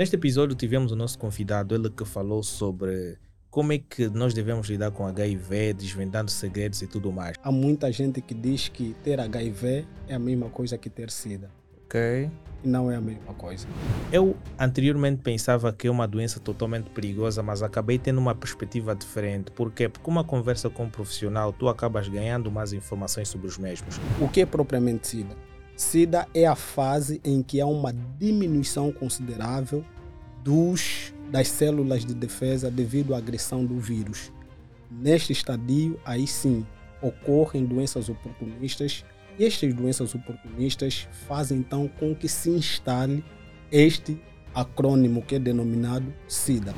Neste episódio tivemos o nosso convidado, ele que falou sobre como é que nós devemos lidar com HIV, desvendando segredos e tudo mais. Há muita gente que diz que ter HIV é a mesma coisa que ter SIDA. Ok. E não é a mesma coisa. Eu anteriormente pensava que é uma doença totalmente perigosa, mas acabei tendo uma perspectiva diferente. Por quê? Porque uma conversa com um profissional, tu acabas ganhando mais informações sobre os mesmos. O que é propriamente SIDA? SIDA é a fase em que há uma diminuição considerável dos, das células de defesa devido à agressão do vírus. Neste estadio, aí sim, ocorrem doenças oportunistas e estas doenças oportunistas fazem então com que se instale este acrônimo que é denominado SIDA.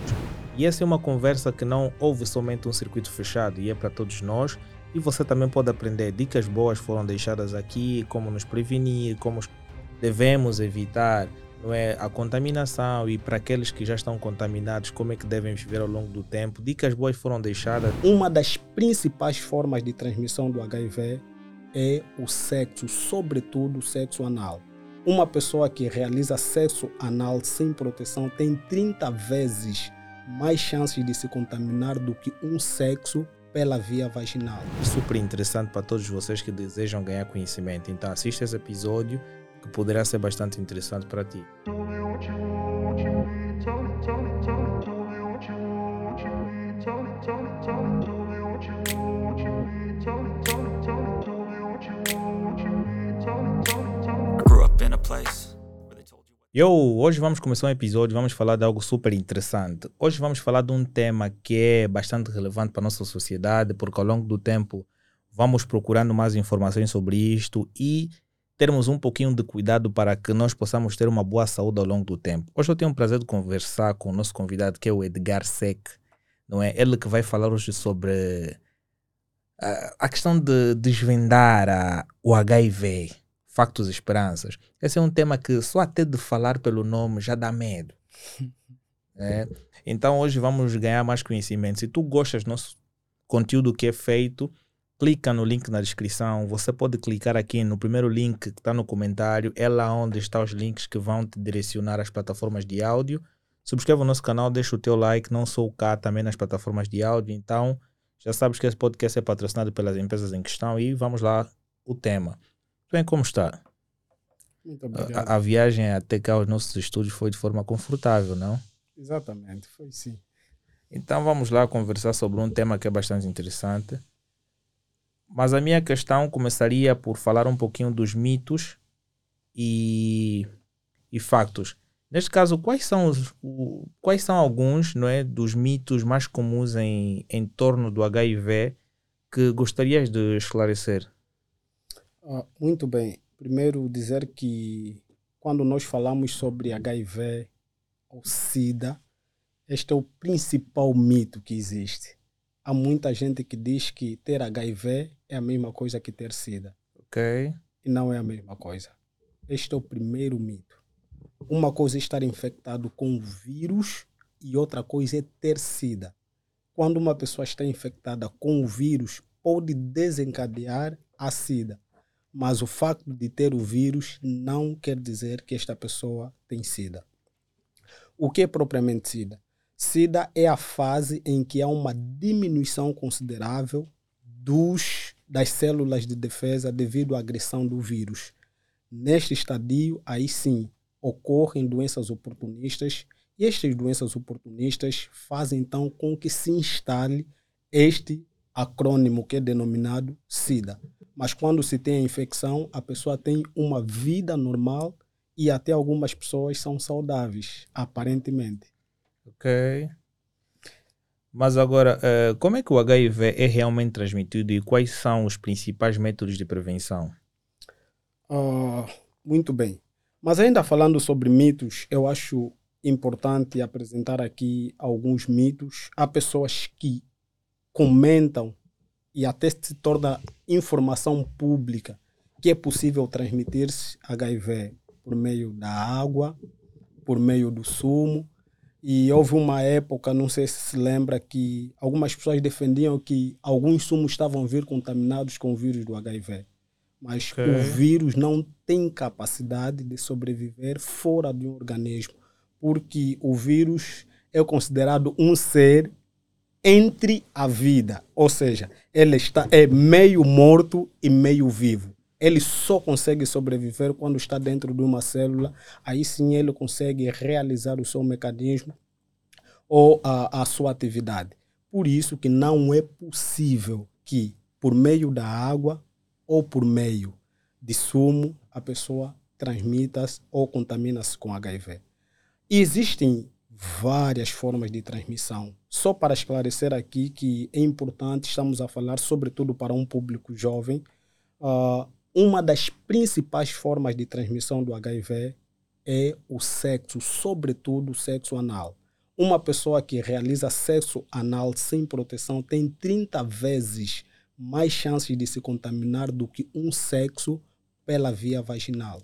E essa é uma conversa que não houve somente um circuito fechado e é para todos nós. E você também pode aprender dicas boas foram deixadas aqui, como nos prevenir, como devemos evitar não é, a contaminação e para aqueles que já estão contaminados, como é que devem viver ao longo do tempo. Dicas boas foram deixadas. Uma das principais formas de transmissão do HIV é o sexo, sobretudo o sexo anal. Uma pessoa que realiza sexo anal sem proteção tem 30 vezes mais chances de se contaminar do que um sexo pela via vaginal. Super interessante para todos vocês que desejam ganhar conhecimento. Então assista esse episódio que poderá ser bastante interessante para ti. Eu, hoje vamos começar um episódio, vamos falar de algo super interessante. Hoje vamos falar de um tema que é bastante relevante para a nossa sociedade, porque ao longo do tempo vamos procurando mais informações sobre isto e termos um pouquinho de cuidado para que nós possamos ter uma boa saúde ao longo do tempo. Hoje eu tenho o prazer de conversar com o nosso convidado, que é o Edgar Sec, não é? Ele que vai falar hoje sobre a, a questão de desvendar a, o HIV factos e esperanças. Esse é um tema que só até de falar pelo nome já dá medo. É? Então hoje vamos ganhar mais conhecimento. Se tu gostas do nosso conteúdo que é feito, clica no link na descrição. Você pode clicar aqui no primeiro link que está no comentário. É lá onde estão os links que vão te direcionar às plataformas de áudio. Subscreva o nosso canal, deixa o teu like. Não sou cá também nas plataformas de áudio. Então já sabes que esse podcast é patrocinado pelas empresas em questão. E vamos lá, o tema. Bem, como está? Muito obrigado. A, a, viagem até cá aos nossos estúdios foi de forma confortável, não? Exatamente, foi sim. Então vamos lá conversar sobre um tema que é bastante interessante. Mas a minha questão começaria por falar um pouquinho dos mitos e, e factos. Neste caso, quais são, os, o, quais são alguns não é, dos mitos mais comuns em, em torno do HIV que gostarias de esclarecer? Ah, muito bem. Primeiro, dizer que quando nós falamos sobre HIV ou SIDA, este é o principal mito que existe. Há muita gente que diz que ter HIV é a mesma coisa que ter SIDA. Ok. E não é a mesma coisa. Este é o primeiro mito. Uma coisa é estar infectado com o vírus e outra coisa é ter SIDA. Quando uma pessoa está infectada com o vírus, pode desencadear a SIDA mas o facto de ter o vírus não quer dizer que esta pessoa tem SIDA. O que é propriamente SIDA? SIDA é a fase em que há uma diminuição considerável dos, das células de defesa devido à agressão do vírus. Neste estadio, aí sim, ocorrem doenças oportunistas e estas doenças oportunistas fazem então com que se instale este acrônimo que é denominado SIDA. Mas quando se tem a infecção, a pessoa tem uma vida normal e até algumas pessoas são saudáveis, aparentemente. Ok. Mas agora, uh, como é que o HIV é realmente transmitido e quais são os principais métodos de prevenção? Uh, muito bem. Mas ainda falando sobre mitos, eu acho importante apresentar aqui alguns mitos. Há pessoas que comentam e até se torna informação pública que é possível transmitir-se HIV por meio da água, por meio do sumo. E houve uma época, não sei se se lembra, que algumas pessoas defendiam que alguns sumos estavam a vir contaminados com o vírus do HIV. Mas okay. o vírus não tem capacidade de sobreviver fora de um organismo. porque o vírus é considerado um ser entre a vida, ou seja, ele está é meio morto e meio vivo. Ele só consegue sobreviver quando está dentro de uma célula. Aí sim ele consegue realizar o seu mecanismo ou a, a sua atividade. Por isso que não é possível que por meio da água ou por meio de sumo a pessoa transmita-se ou contamina-se com HIV. Existem várias formas de transmissão. Só para esclarecer aqui que é importante, estamos a falar sobretudo para um público jovem, uh, uma das principais formas de transmissão do HIV é o sexo, sobretudo o sexo anal. Uma pessoa que realiza sexo anal sem proteção tem 30 vezes mais chances de se contaminar do que um sexo pela via vaginal.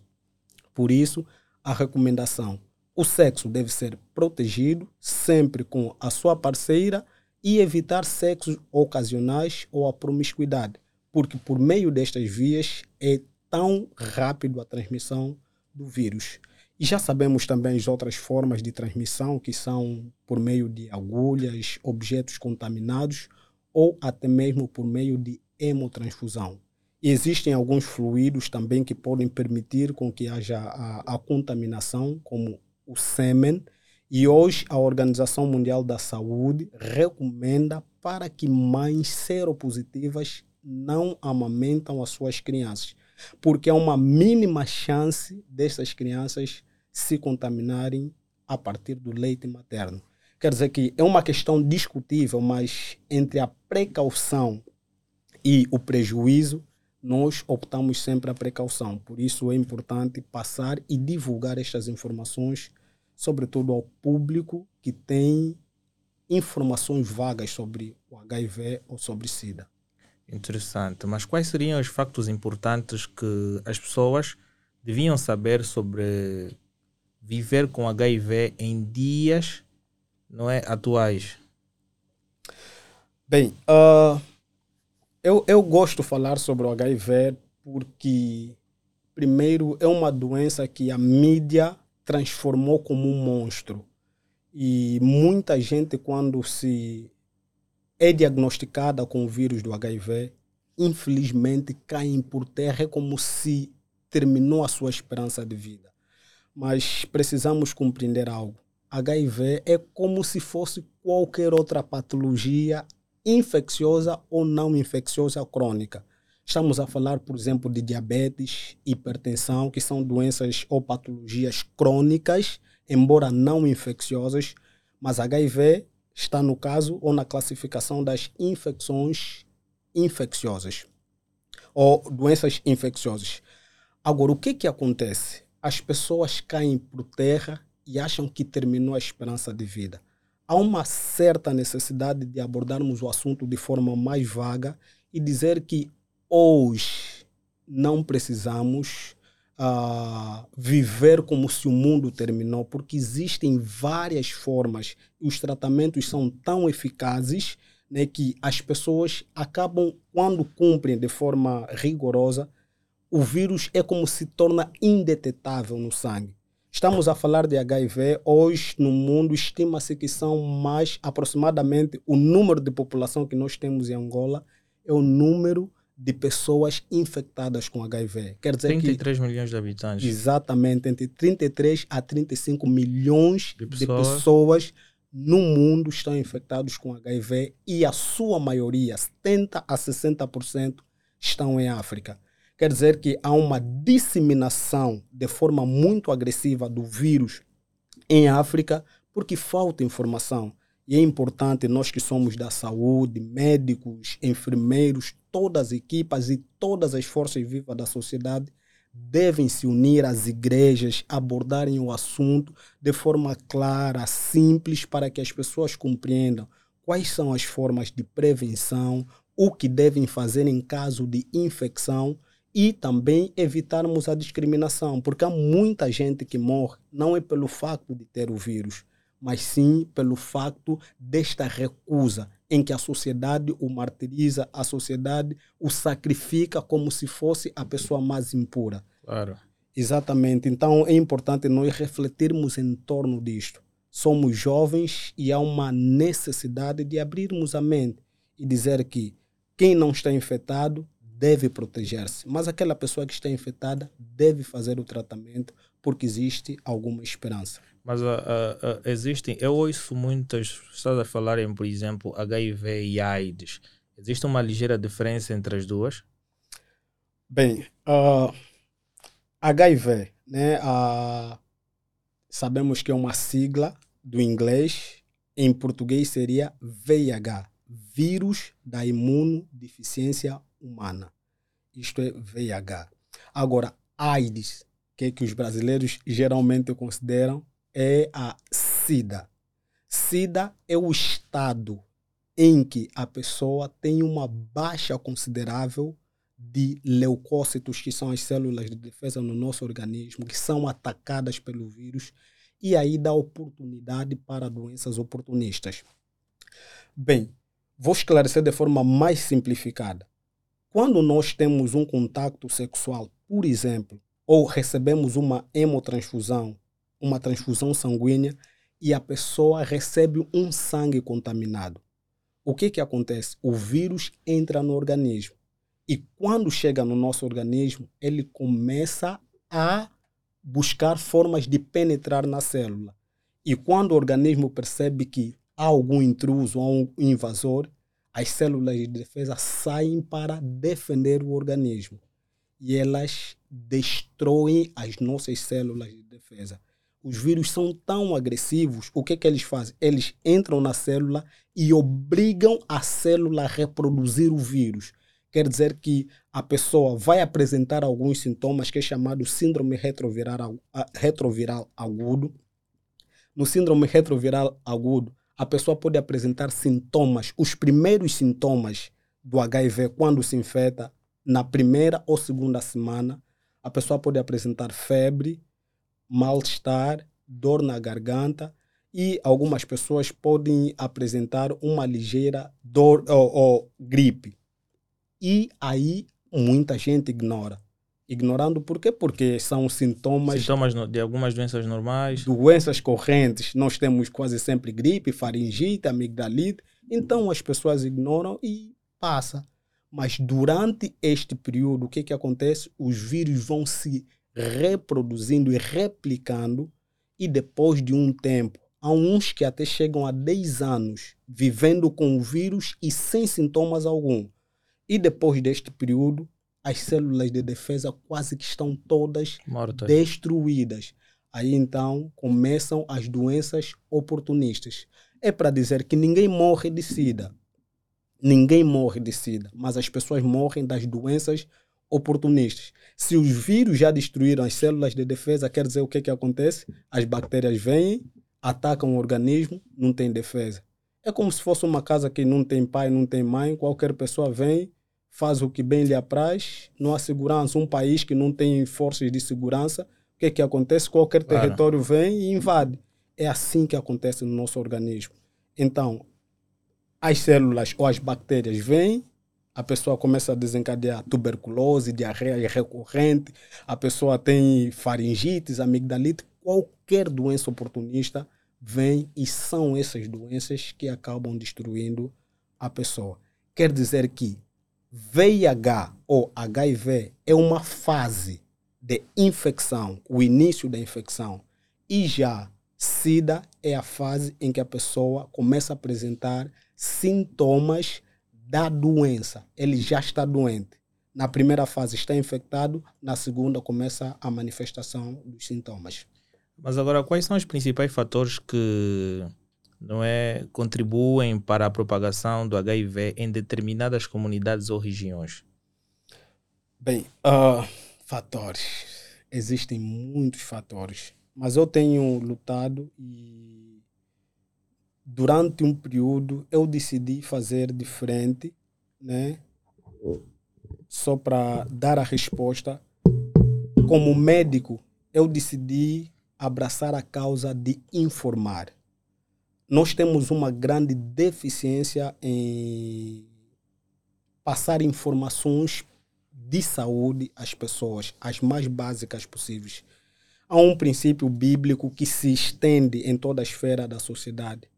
Por isso, a recomendação o sexo deve ser protegido sempre com a sua parceira e evitar sexos ocasionais ou a promiscuidade, porque por meio destas vias é tão rápido a transmissão do vírus. E já sabemos também as outras formas de transmissão, que são por meio de agulhas, objetos contaminados ou até mesmo por meio de hemotransfusão. E existem alguns fluidos também que podem permitir com que haja a, a contaminação, como o sêmen, e hoje a Organização Mundial da Saúde recomenda para que mães seropositivas não amamentam as suas crianças, porque há uma mínima chance dessas crianças se contaminarem a partir do leite materno. Quer dizer que é uma questão discutível, mas entre a precaução e o prejuízo, nós optamos sempre a precaução. Por isso é importante passar e divulgar estas informações sobretudo ao público que tem informações vagas sobre o HIV ou sobre SIDA. Interessante. Mas quais seriam os factos importantes que as pessoas deviam saber sobre viver com HIV em dias não é, atuais? Bem, uh, eu, eu gosto de falar sobre o HIV porque, primeiro, é uma doença que a mídia transformou como um monstro. E muita gente, quando se é diagnosticada com o vírus do HIV, infelizmente caem por terra, como se terminou a sua esperança de vida. Mas precisamos compreender algo. HIV é como se fosse qualquer outra patologia infecciosa ou não infecciosa crônica. Estamos a falar, por exemplo, de diabetes, hipertensão, que são doenças ou patologias crônicas, embora não infecciosas, mas HIV está no caso ou na classificação das infecções infecciosas ou doenças infecciosas. Agora, o que que acontece? As pessoas caem por terra e acham que terminou a esperança de vida. Há uma certa necessidade de abordarmos o assunto de forma mais vaga e dizer que hoje não precisamos uh, viver como se o mundo terminou, porque existem várias formas os tratamentos são tão eficazes né, que as pessoas acabam, quando cumprem de forma rigorosa, o vírus é como se torna indetetável no sangue. Estamos a falar de HIV, hoje no mundo estima-se que são mais aproximadamente o número de população que nós temos em Angola é o número de pessoas infectadas com HIV. Quer dizer 33 que, milhões de habitantes. Exatamente, entre 33 a 35 milhões de pessoas. de pessoas, no mundo estão infectados com HIV e a sua maioria, 70 a 60%, estão em África. Quer dizer que há uma disseminação de forma muito agressiva do vírus em África porque falta informação. E é importante nós que somos da saúde, médicos, enfermeiros, todas as equipas e todas as forças vivas da sociedade devem se unir às igrejas, abordarem o assunto de forma clara, simples, para que as pessoas compreendam quais são as formas de prevenção, o que devem fazer em caso de infecção e também evitarmos a discriminação, porque há muita gente que morre não é pelo facto de ter o vírus, mas sim pelo facto desta recusa em que a sociedade o martiriza, a sociedade o sacrifica como se fosse a pessoa mais impura. Claro. Exatamente. Então é importante nós refletirmos em torno disto. Somos jovens e há uma necessidade de abrirmos a mente e dizer que quem não está infectado deve proteger-se, mas aquela pessoa que está infectada deve fazer o tratamento porque existe alguma esperança. Mas uh, uh, uh, existem, eu ouço muitas pessoas a falarem, por exemplo, HIV e AIDS. Existe uma ligeira diferença entre as duas? Bem, HIV, né, sabemos que é uma sigla do inglês, em português seria VIH, vírus da imunodeficiência humana. Isto é VIH. Agora, AIDS, que, é que os brasileiros geralmente consideram, é a SIDA. SIDA é o estado em que a pessoa tem uma baixa considerável de leucócitos, que são as células de defesa no nosso organismo, que são atacadas pelo vírus, e aí dá oportunidade para doenças oportunistas. Bem, vou esclarecer de forma mais simplificada. Quando nós temos um contato sexual, por exemplo, ou recebemos uma hemotransfusão, uma transfusão sanguínea, e a pessoa recebe um sangue contaminado, o que, que acontece? O vírus entra no organismo e quando chega no nosso organismo, ele começa a buscar formas de penetrar na célula. E quando o organismo percebe que há algum intruso, há um invasor, as células de defesa saem para defender o organismo. E elas destroem as nossas células de defesa. Os vírus são tão agressivos, o que, que eles fazem? Eles entram na célula e obrigam a célula a reproduzir o vírus. Quer dizer que a pessoa vai apresentar alguns sintomas que é chamado síndrome retroviral, retroviral agudo. No síndrome retroviral agudo, a pessoa pode apresentar sintomas, os primeiros sintomas do HIV quando se infecta, na primeira ou segunda semana, a pessoa pode apresentar febre, mal-estar, dor na garganta e algumas pessoas podem apresentar uma ligeira dor ou, ou gripe. E aí muita gente ignora. Ignorando por quê? Porque são sintomas. Sintomas de algumas doenças normais. Doenças correntes. Nós temos quase sempre gripe, faringite, amigdalite. Então as pessoas ignoram e passa. Mas durante este período, o que, que acontece? Os vírus vão se reproduzindo e replicando, e depois de um tempo, há uns que até chegam a 10 anos vivendo com o vírus e sem sintomas algum. E depois deste período, as células de defesa quase que estão todas Mortas. destruídas. Aí então começam as doenças oportunistas. É para dizer que ninguém morre de SIDA. Ninguém morre de SIDA, mas as pessoas morrem das doenças oportunistas. Se os vírus já destruíram as células de defesa, quer dizer o que, que acontece? As bactérias vêm, atacam o organismo, não tem defesa. É como se fosse uma casa que não tem pai, não tem mãe, qualquer pessoa vem, faz o que bem lhe apraz, não há segurança, um país que não tem forças de segurança, o que, é que acontece? Qualquer território claro. vem e invade. É assim que acontece no nosso organismo. Então, as células ou as bactérias vêm, a pessoa começa a desencadear tuberculose, diarreia recorrente, a pessoa tem faringites, amigdalite, qualquer doença oportunista vem e são essas doenças que acabam destruindo a pessoa. Quer dizer que VIH ou HIV é uma fase de infecção, o início da infecção, e já SIDA é a fase em que a pessoa começa a apresentar sintomas da doença. Ele já está doente. Na primeira fase está infectado, na segunda começa a manifestação dos sintomas. Mas agora, quais são os principais fatores que não é, contribuem para a propagação do HIV em determinadas comunidades ou regiões? Bem, uh, fatores. Existem muitos fatores. Mas eu tenho lutado e durante um período eu decidi fazer diferente, né? Só para dar a resposta. Como médico, eu decidi abraçar a causa de informar. Nós temos uma grande deficiência em passar informações de saúde às pessoas, as mais básicas possíveis. Há um princípio bíblico que se estende em toda a esfera da sociedade.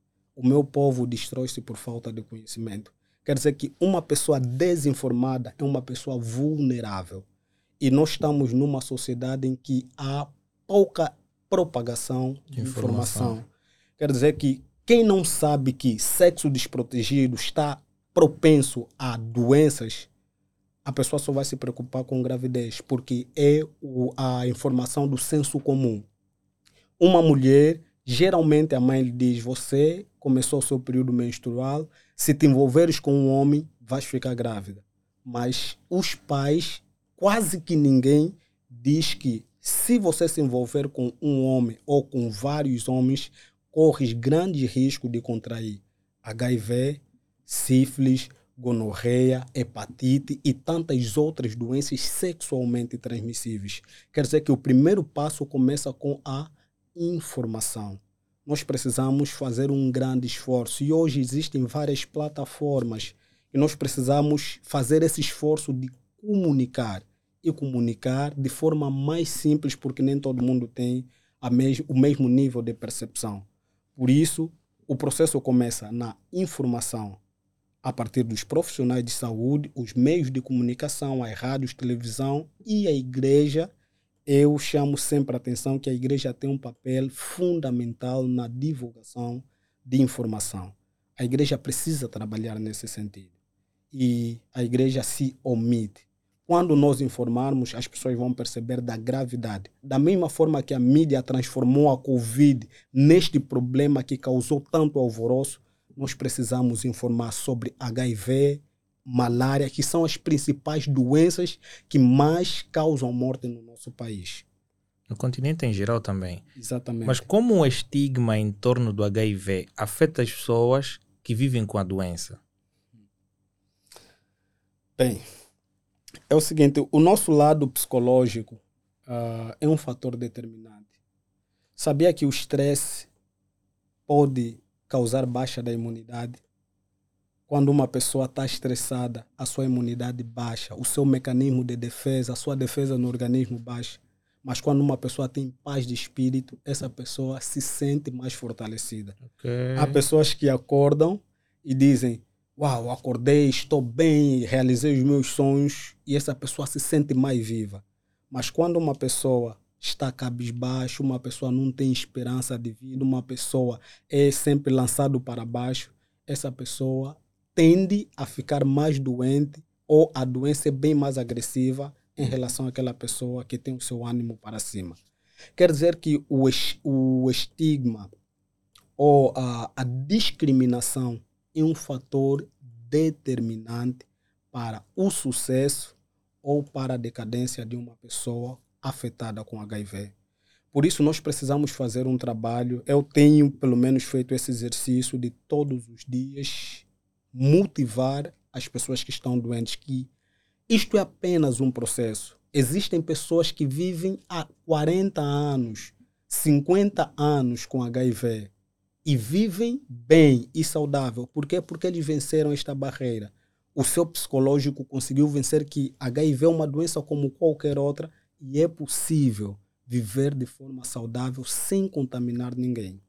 O meu povo destrói-se por falta de conhecimento. Quer dizer que uma pessoa desinformada é uma pessoa vulnerável. E nós estamos numa sociedade em que há pouca propagação de informação. informação. Quer dizer que quem não sabe que sexo desprotegido está propenso a doenças, a pessoa só vai se preocupar com gravidez, porque é o, a informação do senso comum. Uma mulher, geralmente a mãe lhe diz: Você começou o seu período menstrual, se te envolveres com um homem, vais ficar grávida. Mas os pais quase que ninguém diz que se você se envolver com um homem ou com vários homens, corres grande risco de contrair HIV, sífilis, gonorreia, hepatite e tantas outras doenças sexualmente transmissíveis. Quer dizer que o primeiro passo começa com a informação. Nós precisamos fazer um grande esforço e hoje existem várias plataformas e nós precisamos fazer esse esforço de comunicar e comunicar de forma mais simples, porque nem todo mundo tem mes o mesmo nível de percepção. Por isso, o processo começa na informação, a partir dos profissionais de saúde, os meios de comunicação, as rádios, televisão e a igreja. Eu chamo sempre a atenção que a igreja tem um papel fundamental na divulgação de informação. A igreja precisa trabalhar nesse sentido. E a igreja se omite quando nós informarmos, as pessoas vão perceber da gravidade. Da mesma forma que a mídia transformou a Covid neste problema que causou tanto alvoroço, nós precisamos informar sobre HIV, malária, que são as principais doenças que mais causam morte no nosso país. No continente em geral também. Exatamente. Mas como o estigma em torno do HIV afeta as pessoas que vivem com a doença? Bem, é o seguinte: o nosso lado psicológico uh, é um fator determinante. Sabia que o estresse pode causar baixa da imunidade? Quando uma pessoa está estressada, a sua imunidade baixa, o seu mecanismo de defesa, a sua defesa no organismo baixa. Mas quando uma pessoa tem paz de espírito, essa pessoa se sente mais fortalecida. Okay. Há pessoas que acordam e dizem: uau, acordei, estou bem, realizei os meus sonhos e essa pessoa se sente mais viva. Mas quando uma pessoa está cabisbaixo, uma pessoa não tem esperança de vida, uma pessoa é sempre lançado para baixo, essa pessoa tende a ficar mais doente ou a doença é bem mais agressiva em relação àquela pessoa que tem o seu ânimo para cima. Quer dizer que o, o estigma ou a, a discriminação é um fator determinante para o sucesso ou para a decadência de uma pessoa afetada com HIV. Por isso, nós precisamos fazer um trabalho. Eu tenho, pelo menos, feito esse exercício de todos os dias motivar as pessoas que estão doentes que isto é apenas um processo. Existem pessoas que vivem há 40 anos, 50 anos com HIV e vivem bem e saudável. Por quê? Porque eles venceram esta barreira. O seu psicológico conseguiu vencer que HIV é uma doença como qualquer outra e é possível viver de forma saudável sem contaminar ninguém.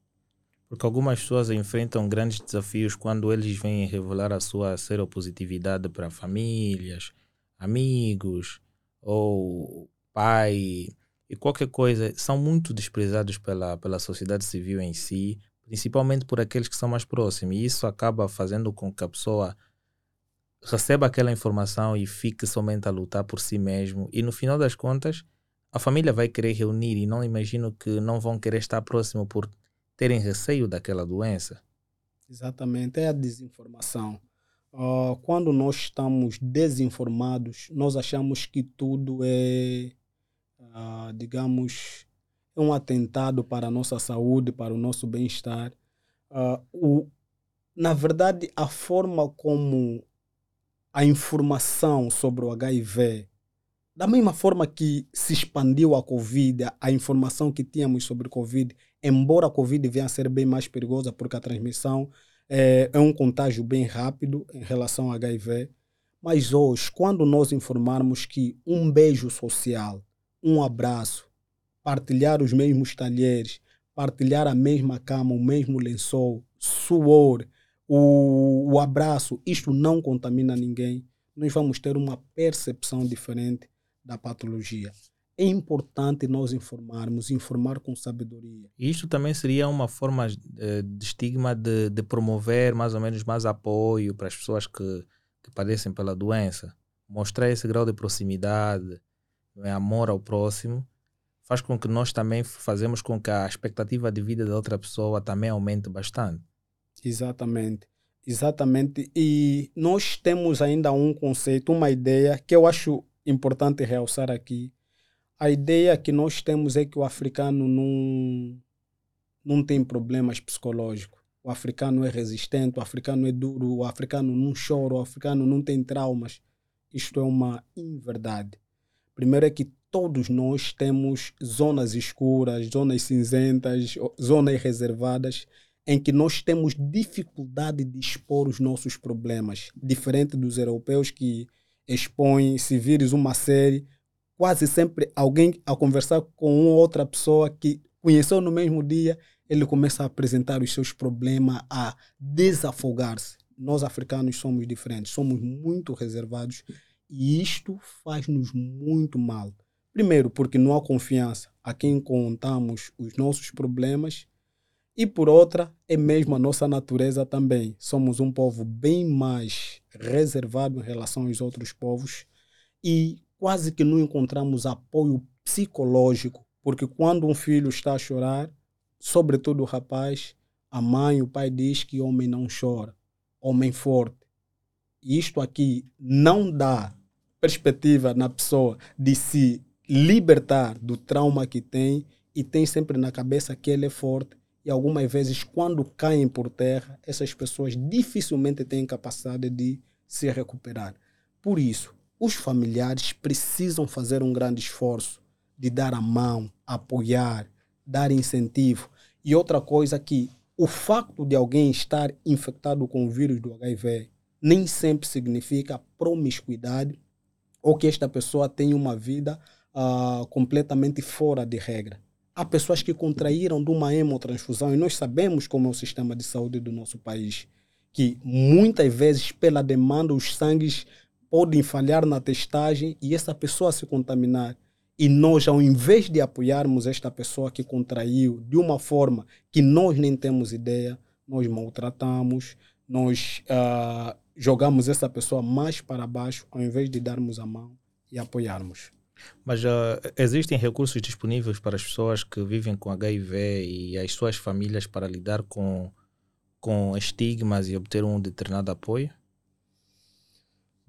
Porque algumas pessoas enfrentam grandes desafios quando eles vêm revelar a sua seropositividade para famílias, amigos ou pai e qualquer coisa. São muito desprezados pela, pela sociedade civil em si, principalmente por aqueles que são mais próximos. E isso acaba fazendo com que a pessoa receba aquela informação e fique somente a lutar por si mesmo. E no final das contas, a família vai querer reunir e não imagino que não vão querer estar próximo por terem receio daquela doença. Exatamente, é a desinformação. Uh, quando nós estamos desinformados, nós achamos que tudo é, uh, digamos, é um atentado para a nossa saúde, para o nosso bem-estar. Uh, na verdade, a forma como a informação sobre o HIV, da mesma forma que se expandiu a Covid, a informação que tínhamos sobre o Covid, embora a Covid venha a ser bem mais perigosa, porque a transmissão é, é um contágio bem rápido em relação ao HIV, Mas hoje, quando nós informarmos que um beijo social, um abraço, partilhar os mesmos talheres, partilhar a mesma cama, o mesmo lençol, suor, o, o abraço, isto não contamina ninguém, nós vamos ter uma percepção diferente da patologia. É importante nós informarmos, informar com sabedoria. Isto também seria uma forma eh, de estigma de, de promover mais ou menos mais apoio para as pessoas que, que padecem pela doença. Mostrar esse grau de proximidade, é, amor ao próximo, faz com que nós também fazemos com que a expectativa de vida da outra pessoa também aumente bastante. Exatamente. Exatamente. E nós temos ainda um conceito, uma ideia que eu acho importante realçar aqui. A ideia que nós temos é que o africano não, não tem problemas psicológicos. O africano é resistente, o africano é duro, o africano não chora, o africano não tem traumas. Isto é uma inverdade. Primeiro é que todos nós temos zonas escuras, zonas cinzentas, zonas reservadas, em que nós temos dificuldade de expor os nossos problemas, diferente dos europeus que expõem, se vires uma série, quase sempre alguém a conversar com outra pessoa que conheceu no mesmo dia, ele começa a apresentar os seus problemas, a desafogar-se. Nós africanos somos diferentes, somos muito reservados e isto faz-nos muito mal. Primeiro, porque não há confiança a quem contamos os nossos problemas, e por outra, é mesmo a nossa natureza também. Somos um povo bem mais reservado em relação aos outros povos e quase que não encontramos apoio psicológico, porque quando um filho está a chorar, sobretudo o rapaz, a mãe, o pai diz que homem não chora, homem forte. E isto aqui não dá perspectiva na pessoa de se libertar do trauma que tem e tem sempre na cabeça que ele é forte e algumas vezes quando caem por terra, essas pessoas dificilmente têm capacidade de se recuperar. Por isso, os familiares precisam fazer um grande esforço de dar a mão, apoiar, dar incentivo. E outra coisa que o facto de alguém estar infectado com o vírus do HIV nem sempre significa promiscuidade ou que esta pessoa tem uma vida uh, completamente fora de regra. Há pessoas que contraíram de uma hemotransfusão e nós sabemos como é o sistema de saúde do nosso país, que muitas vezes pela demanda os sangues podem falhar na testagem e essa pessoa se contaminar. E nós, ao invés de apoiarmos esta pessoa que contraiu de uma forma que nós nem temos ideia, nós maltratamos, nós uh, jogamos essa pessoa mais para baixo, ao invés de darmos a mão e apoiarmos. Mas uh, existem recursos disponíveis para as pessoas que vivem com HIV e as suas famílias para lidar com, com estigmas e obter um determinado apoio?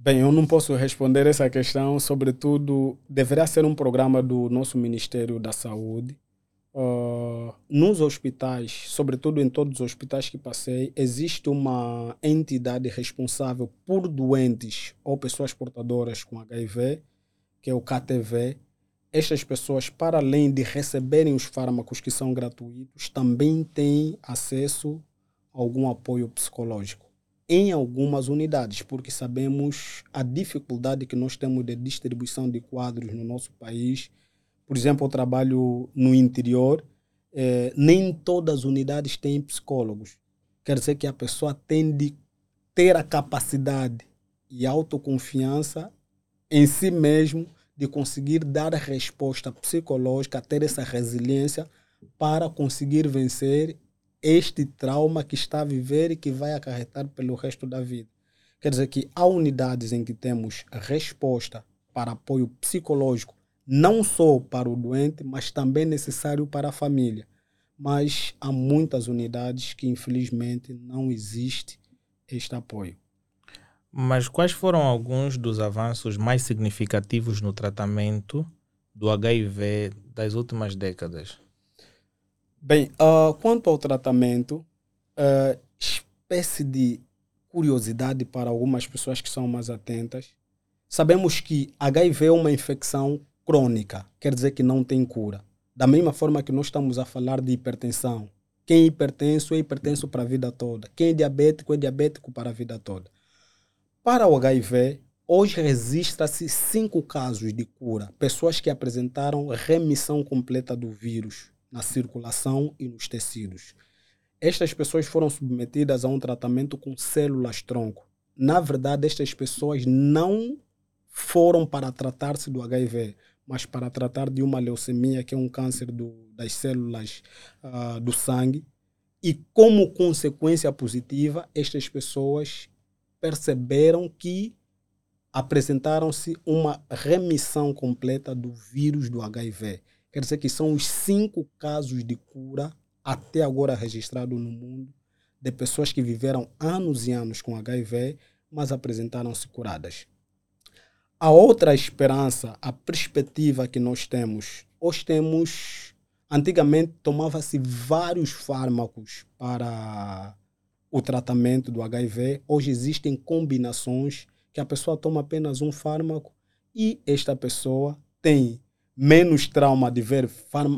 Bem, eu não posso responder essa questão, sobretudo, deverá ser um programa do nosso Ministério da Saúde. Uh, nos hospitais, sobretudo em todos os hospitais que passei, existe uma entidade responsável por doentes ou pessoas portadoras com HIV que é o KTV, estas pessoas, para além de receberem os fármacos que são gratuitos, também têm acesso a algum apoio psicológico em algumas unidades, porque sabemos a dificuldade que nós temos de distribuição de quadros no nosso país. Por exemplo, eu trabalho no interior, eh, nem todas as unidades têm psicólogos. Quer dizer que a pessoa tem de ter a capacidade e autoconfiança em si mesmo de conseguir dar a resposta psicológica, ter essa resiliência para conseguir vencer este trauma que está a viver e que vai acarretar pelo resto da vida. Quer dizer que há unidades em que temos resposta para apoio psicológico, não só para o doente, mas também necessário para a família. Mas há muitas unidades que infelizmente não existe este apoio. Mas quais foram alguns dos avanços mais significativos no tratamento do HIV das últimas décadas? Bem, uh, quanto ao tratamento, uh, espécie de curiosidade para algumas pessoas que são mais atentas. Sabemos que HIV é uma infecção crônica, quer dizer que não tem cura. Da mesma forma que nós estamos a falar de hipertensão. Quem é hipertenso é hipertenso para a vida toda. Quem é diabético é diabético para a vida toda. Para o HIV, Hoje registra-se cinco casos de cura, pessoas que apresentaram remissão completa do vírus na circulação e nos tecidos. Estas pessoas foram submetidas a um tratamento com células-tronco. Na verdade, estas pessoas não foram para tratar-se do HIV, mas para tratar de uma leucemia, que é um câncer do, das células uh, do sangue. E como consequência positiva, estas pessoas perceberam que apresentaram-se uma remissão completa do vírus do HIV. Quer dizer que são os cinco casos de cura até agora registrados no mundo de pessoas que viveram anos e anos com HIV, mas apresentaram-se curadas. A outra esperança, a perspectiva que nós temos, hoje temos, antigamente tomava-se vários fármacos para o tratamento do HIV, hoje existem combinações que a pessoa toma apenas um fármaco e esta pessoa tem menos trauma de ver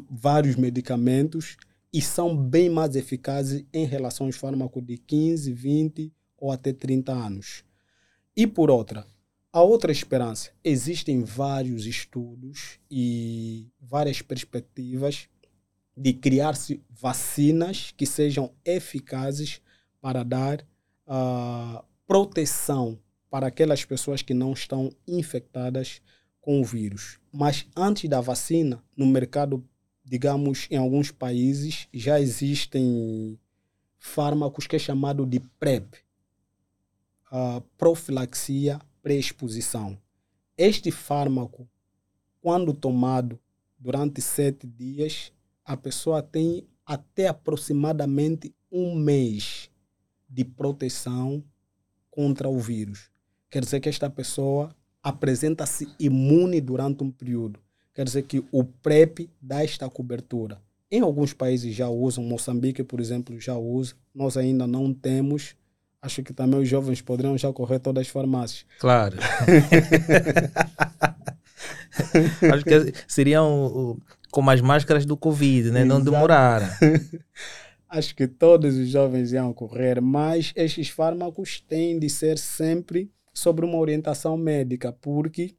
vários medicamentos e são bem mais eficazes em relação aos fármacos de 15, 20 ou até 30 anos. E por outra, a outra esperança, existem vários estudos e várias perspectivas de criar-se vacinas que sejam eficazes para dar uh, proteção para aquelas pessoas que não estão infectadas com o vírus. Mas antes da vacina, no mercado, digamos, em alguns países, já existem fármacos que é chamado de PrEP, a profilaxia pré-exposição. Este fármaco, quando tomado durante sete dias, a pessoa tem até aproximadamente um mês de proteção contra o vírus. Quer dizer que esta pessoa apresenta-se imune durante um período. Quer dizer que o PrEP dá esta cobertura. Em alguns países já usam, Moçambique, por exemplo, já usa. Nós ainda não temos. Acho que também os jovens poderiam já correr todas as farmácias. Claro. Acho que seriam como as máscaras do Covid, né? Não demoraram. Acho que todos os jovens iam correr, mas estes fármacos têm de ser sempre sobre uma orientação médica, porque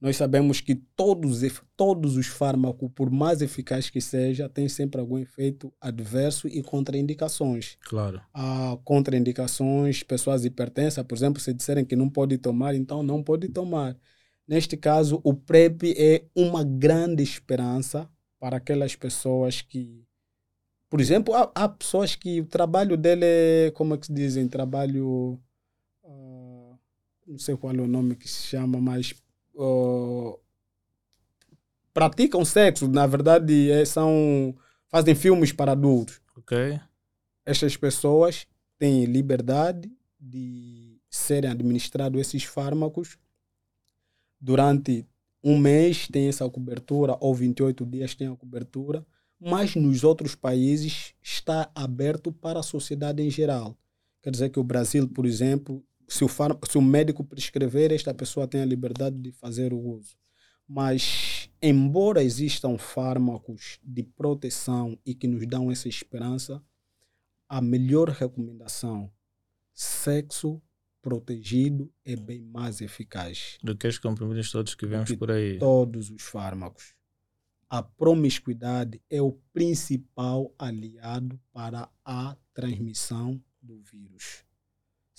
nós sabemos que todos, todos os fármacos, por mais eficazes que seja, têm sempre algum efeito adverso e contraindicações. Claro. Há contraindicações, pessoas hipertensas, por exemplo, se disserem que não pode tomar, então não pode tomar. Neste caso, o PrEP é uma grande esperança para aquelas pessoas que por exemplo, há, há, pessoas que o trabalho dele é, como é que se dizem, trabalho, não sei qual é o nome que se chama, mas uh, praticam sexo, na verdade, é, são, fazem filmes para adultos. Ok. Estas pessoas têm liberdade de serem administrados esses fármacos durante um mês tem essa cobertura, ou 28 dias tem a cobertura, mas nos outros países está aberto para a sociedade em geral. Quer dizer que o Brasil, por exemplo, se o, se o médico prescrever, esta pessoa tem a liberdade de fazer o uso. Mas, embora existam fármacos de proteção e que nos dão essa esperança, a melhor recomendação, sexo protegido é bem mais eficaz. Do que os comprimidos todos que vemos por aí. Todos os fármacos a promiscuidade é o principal aliado para a transmissão do vírus.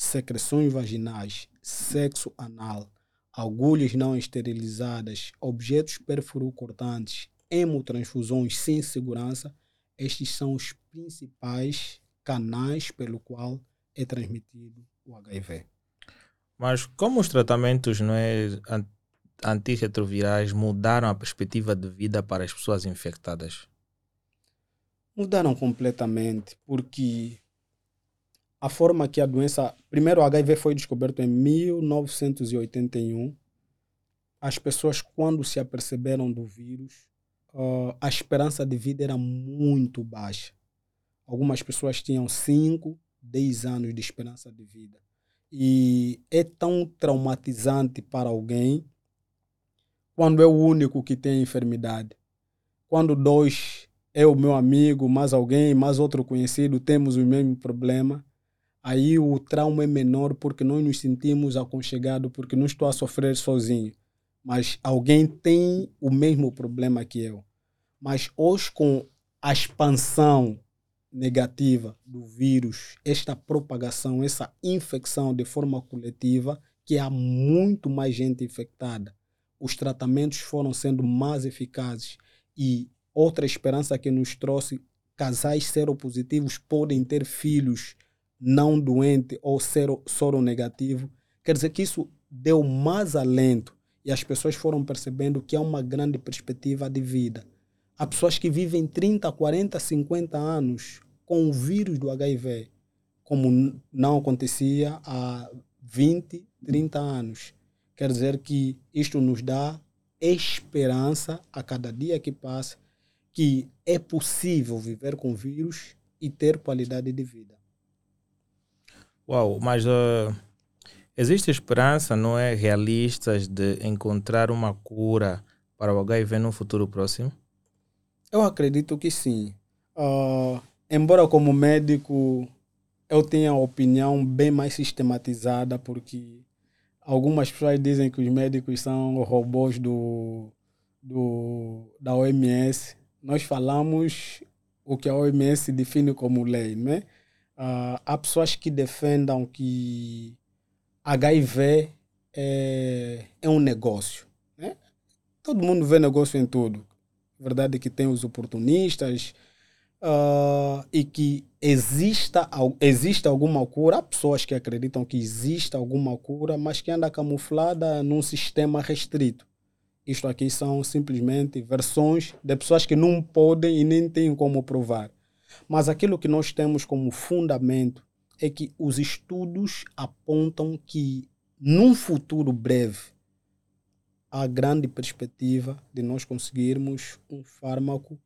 Secreções vaginais, sexo anal, agulhas não esterilizadas, objetos perfuro-cortantes, hemotransfusões sem segurança, estes são os principais canais pelo qual é transmitido o HIV. Mas como os tratamentos não é, antirretrovirais mudaram a perspectiva de vida para as pessoas infectadas? Mudaram completamente, porque a forma que a doença. Primeiro, o HIV foi descoberto em 1981. As pessoas, quando se aperceberam do vírus, uh, a esperança de vida era muito baixa. Algumas pessoas tinham 5, 10 anos de esperança de vida. E é tão traumatizante para alguém quando é o único que tem enfermidade. Quando dois o meu amigo, mais alguém, mais outro conhecido, temos o mesmo problema, aí o trauma é menor porque nós nos sentimos aconchegados, porque não estou a sofrer sozinho. Mas alguém tem o mesmo problema que eu. Mas hoje, com a expansão negativa do vírus, esta propagação, essa infecção de forma coletiva, que há muito mais gente infectada, os tratamentos foram sendo mais eficazes e outra esperança que nos trouxe casais seropositivos podem ter filhos não doentes ou sero, soro-negativo. Quer dizer que isso deu mais alento e as pessoas foram percebendo que há uma grande perspectiva de vida. Há pessoas que vivem 30, 40, 50 anos com o vírus do HIV, como não acontecia há 20, 30 anos. Quer dizer que isto nos dá esperança a cada dia que passa que é possível viver com vírus e ter qualidade de vida. Uau, mas uh, existe esperança, não é? Realistas de encontrar uma cura para o HIV no futuro próximo? Eu acredito que sim. Uh, embora como médico eu tenha a opinião bem mais sistematizada, porque algumas pessoas dizem que os médicos são robôs do, do, da OMS. Nós falamos o que a OMS define como lei, não é? Uh, há pessoas que defendam que HIV é, é um negócio. Né? Todo mundo vê negócio em tudo. A verdade é que tem os oportunistas, uh, e que exista, exista alguma cura. Há pessoas que acreditam que exista alguma cura, mas que anda camuflada num sistema restrito. Isto aqui são simplesmente versões de pessoas que não podem e nem têm como provar. Mas aquilo que nós temos como fundamento é que os estudos apontam que num futuro breve há grande perspectiva de nós conseguirmos um fármaco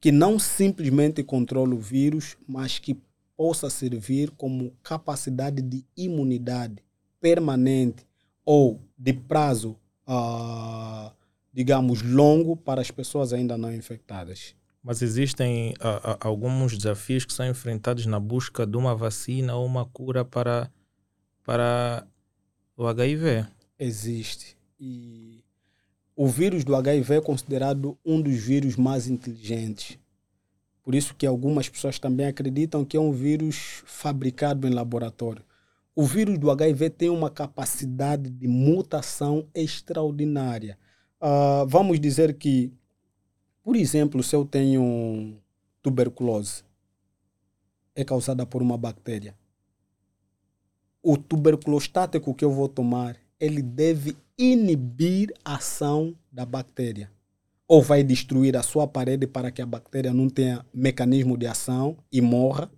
que não simplesmente controle o vírus, mas que possa servir como capacidade de imunidade permanente ou de prazo, uh, digamos, longo para as pessoas ainda não infectadas. Mas existem uh, uh, alguns desafios que são enfrentados na busca de uma vacina ou uma cura para, para o HIV. Existe. E o vírus do HIV é considerado um dos vírus mais inteligentes. Por isso que algumas pessoas também acreditam que é um vírus fabricado em laboratório. O vírus do HIV tem uma capacidade de mutação extraordinária. Uh, vamos dizer que, por exemplo, se eu tenho tuberculose, é causada por uma bactéria. O tuberculostático que eu vou tomar, ele deve inibir a ação da bactéria. Ou vai destruir a sua parede para que a bactéria não tenha mecanismo de ação e morra.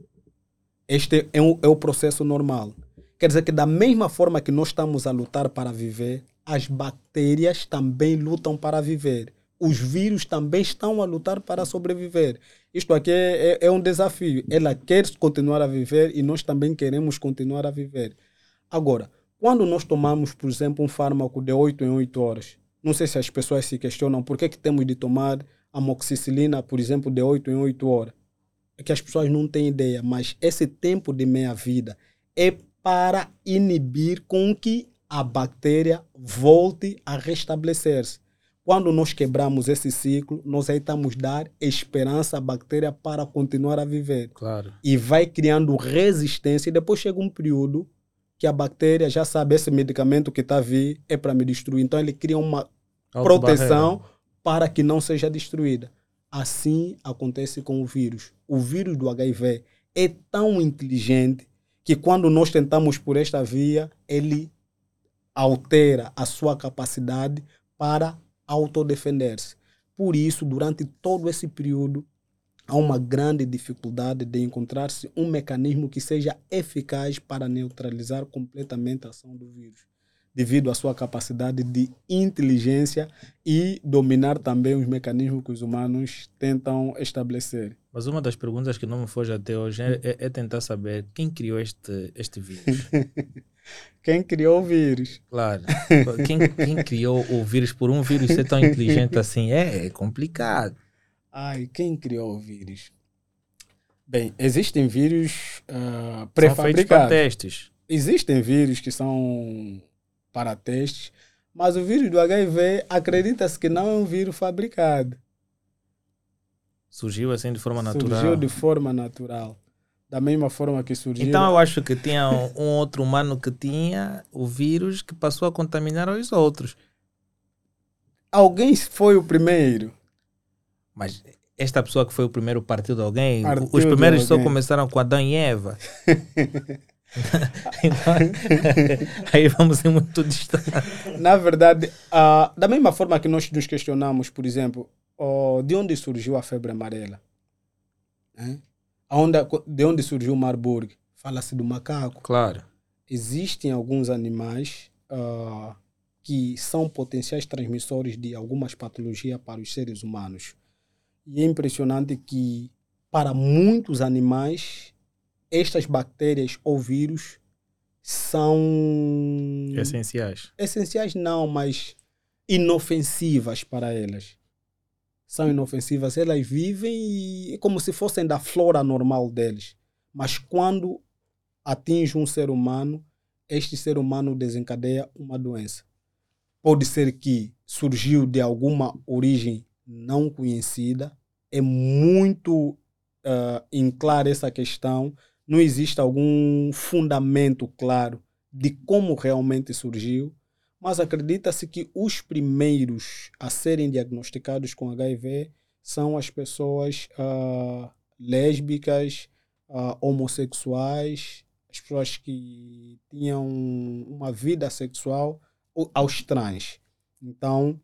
Este é, um, é o processo normal. Quer dizer que, da mesma forma que nós estamos a lutar para viver, as bactérias também lutam para viver. Os vírus também estão a lutar para sobreviver. Isto aqui é, é, é um desafio. Ela quer continuar a viver e nós também queremos continuar a viver. Agora, quando nós tomamos, por exemplo, um fármaco de 8 em 8 horas, não sei se as pessoas se questionam por que, que temos de tomar amoxicilina, por exemplo, de 8 em 8 horas. É que as pessoas não têm ideia, mas esse tempo de meia-vida é para inibir com que a bactéria volte a restabelecer-se. Quando nós quebramos esse ciclo, nós aí estamos dar esperança à bactéria para continuar a viver. Claro. E vai criando resistência e depois chega um período que a bactéria já sabe esse medicamento que está a vir é para me destruir. Então ele cria uma proteção para que não seja destruída. Assim acontece com o vírus. O vírus do HIV é tão inteligente que quando nós tentamos por esta via, ele altera a sua capacidade para autodefender-se. Por isso, durante todo esse período, há uma grande dificuldade de encontrar-se um mecanismo que seja eficaz para neutralizar completamente a ação do vírus, devido à sua capacidade de inteligência e dominar também os mecanismos que os humanos tentam estabelecer. Mas uma das perguntas que não me foge até hoje é, é, é tentar saber quem criou este, este vírus. quem criou o vírus? Claro. Quem, quem criou o vírus por um vírus ser tão inteligente assim? É, é complicado. Ai, quem criou o vírus? Bem, existem vírus uh, para pré-fabricados. testes. Existem vírus que são para testes, mas o vírus do HIV acredita-se que não é um vírus fabricado. Surgiu assim de forma natural. Surgiu de forma natural. Da mesma forma que surgiu. Então eu acho que tinha um, um outro humano que tinha o vírus que passou a contaminar os outros. Alguém foi o primeiro. Mas esta pessoa que foi o primeiro partiu de alguém, Partiu os primeiros só alguém. começaram com Adão e Eva. Então, aí vamos ser muito distantes. Na verdade, ah, da mesma forma que nós nos questionamos, por exemplo, oh, de onde surgiu a febre amarela? Hein? Aonde, de onde surgiu o Marburg? Fala-se do macaco. Claro. Existem alguns animais ah, que são potenciais transmissores de algumas patologias para os seres humanos. E é impressionante que, para muitos animais, estas bactérias ou vírus são Essenciais. essenciais não, mas inofensivas para elas. São inofensivas, elas vivem e- como se fossem da flora normal deles. Mas quando atinge um ser humano, este ser humano desencadeia uma doença. Pode ser que surgiu de alguma origem não conhecida. É muito em claro essa questão. Não existe algum fundamento claro de como realmente surgiu, mas acredita-se que os primeiros a serem diagnosticados com HIV são as pessoas ah, lésbicas, ah, homossexuais, as pessoas que tinham uma vida sexual aos trans. Então,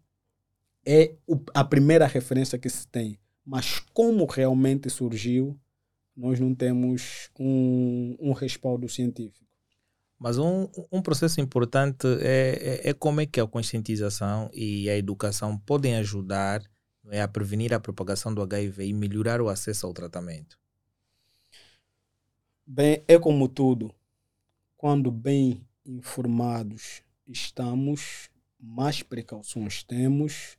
é a primeira referência que se tem. Mas como realmente surgiu, nós não temos um, um respaldo científico. Mas um, um processo importante é, é, é como é que a conscientização e a educação podem ajudar é, a prevenir a propagação do HIV e melhorar o acesso ao tratamento. Bem, é como tudo. Quando bem informados estamos, mais precauções temos,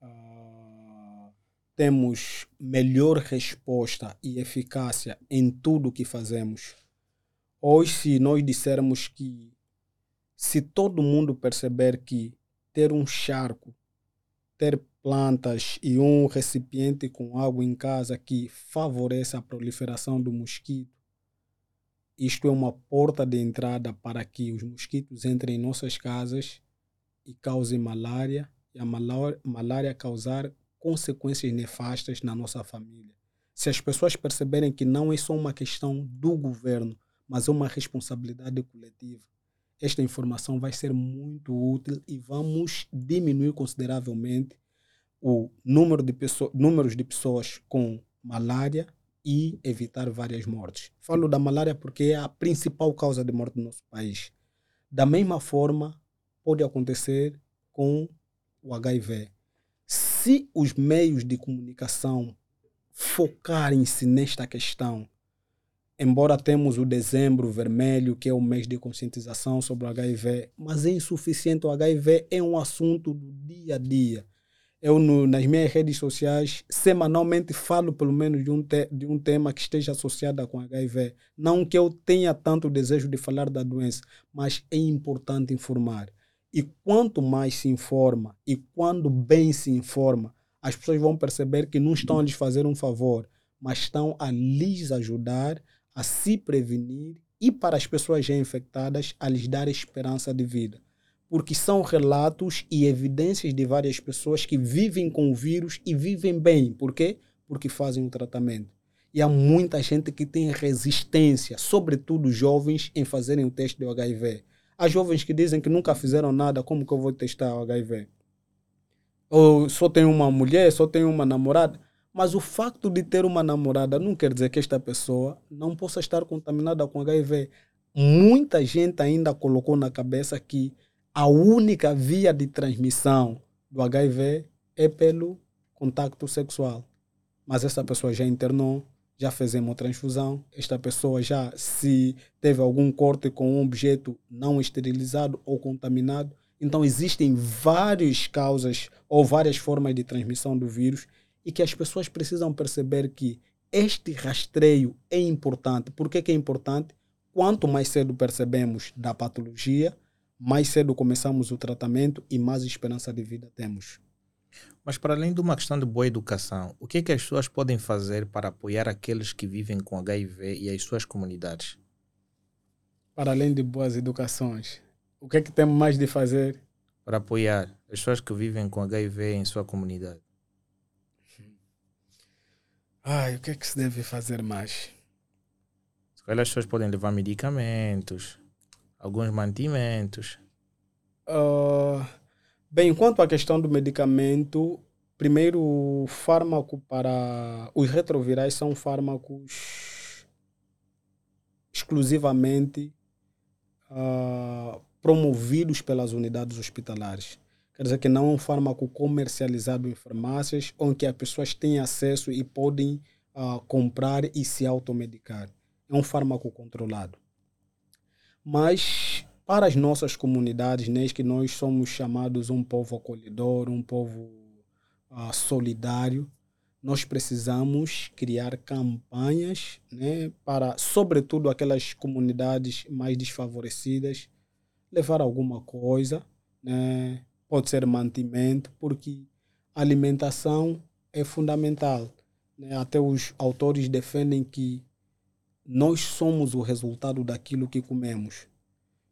ah, temos melhor resposta e eficácia em tudo que fazemos. Hoje, se nós dissermos que se todo mundo perceber que ter um charco, ter plantas e um recipiente com água em casa que favorece a proliferação do mosquito, isto é uma porta de entrada para que os mosquitos entrem em nossas casas e causem malária, e a malá- malária causar consequências nefastas na nossa família. Se as pessoas perceberem que não é só uma questão do governo, mas é uma responsabilidade coletiva, esta informação vai ser muito útil e vamos diminuir consideravelmente o número de pessoas, números de pessoas com malária e evitar várias mortes. Falo da malária porque é a principal causa de morte no nosso país. Da mesma forma, pode acontecer com o HIV. Se os meios de comunicação focarem-se nesta questão, embora temos o dezembro vermelho, que é o mês de conscientização sobre o HIV, mas é insuficiente. O HIV é um assunto do dia a dia. Eu, no, nas minhas redes sociais, semanalmente falo pelo menos de um, te, de um tema que esteja associado com HIV. Não que eu tenha tanto desejo de falar da doença, mas é importante informar. E quanto mais se informa e quando bem se informa, as pessoas vão perceber que não estão a lhes fazer um favor, mas estão a lhes ajudar a se prevenir e para as pessoas já infectadas a lhes dar esperança de vida. Porque são relatos e evidências de várias pessoas que vivem com o vírus e vivem bem. Por quê? Porque fazem o tratamento. E há muita gente que tem resistência, sobretudo jovens, em fazerem o teste do HIV. Há jovens que dizem que nunca fizeram nada, como que eu vou testar o HIV? Ou só tem uma mulher, só tem uma namorada. Mas o facto de ter uma namorada não quer dizer que esta pessoa não possa estar contaminada com HIV. Muita gente ainda colocou na cabeça que a única via de transmissão do HIV é pelo contato sexual. Mas essa pessoa já internou, já fez hemotransfusão, esta pessoa já se teve algum corte com um objeto não esterilizado ou contaminado. Então existem várias causas ou várias formas de transmissão do vírus e que as pessoas precisam perceber que este rastreio é importante. Por que, que é importante? Quanto mais cedo percebemos da patologia, mais cedo começamos o tratamento e mais esperança de vida temos. Mas para além de uma questão de boa educação, o que é que as pessoas podem fazer para apoiar aqueles que vivem com HIV e as suas comunidades? Para além de boas educações, o que é que temos mais de fazer? Para apoiar as pessoas que vivem com HIV em sua comunidade. Ai, o que é que se deve fazer mais? Se calhar as pessoas podem levar medicamentos, alguns mantimentos. Uh, bem, quanto à questão do medicamento, primeiro, o fármaco para. Os retrovirais são fármacos exclusivamente uh, promovidos pelas unidades hospitalares. Quer dizer que não é um fármaco comercializado em farmácias, onde as pessoas têm acesso e podem uh, comprar e se automedicar. É um fármaco controlado. Mas para as nossas comunidades, né, que nós somos chamados um povo acolhedor, um povo uh, solidário, nós precisamos criar campanhas né, para, sobretudo, aquelas comunidades mais desfavorecidas, levar alguma coisa, né, pode ser mantimento, porque a alimentação é fundamental. Né? Até os autores defendem que nós somos o resultado daquilo que comemos.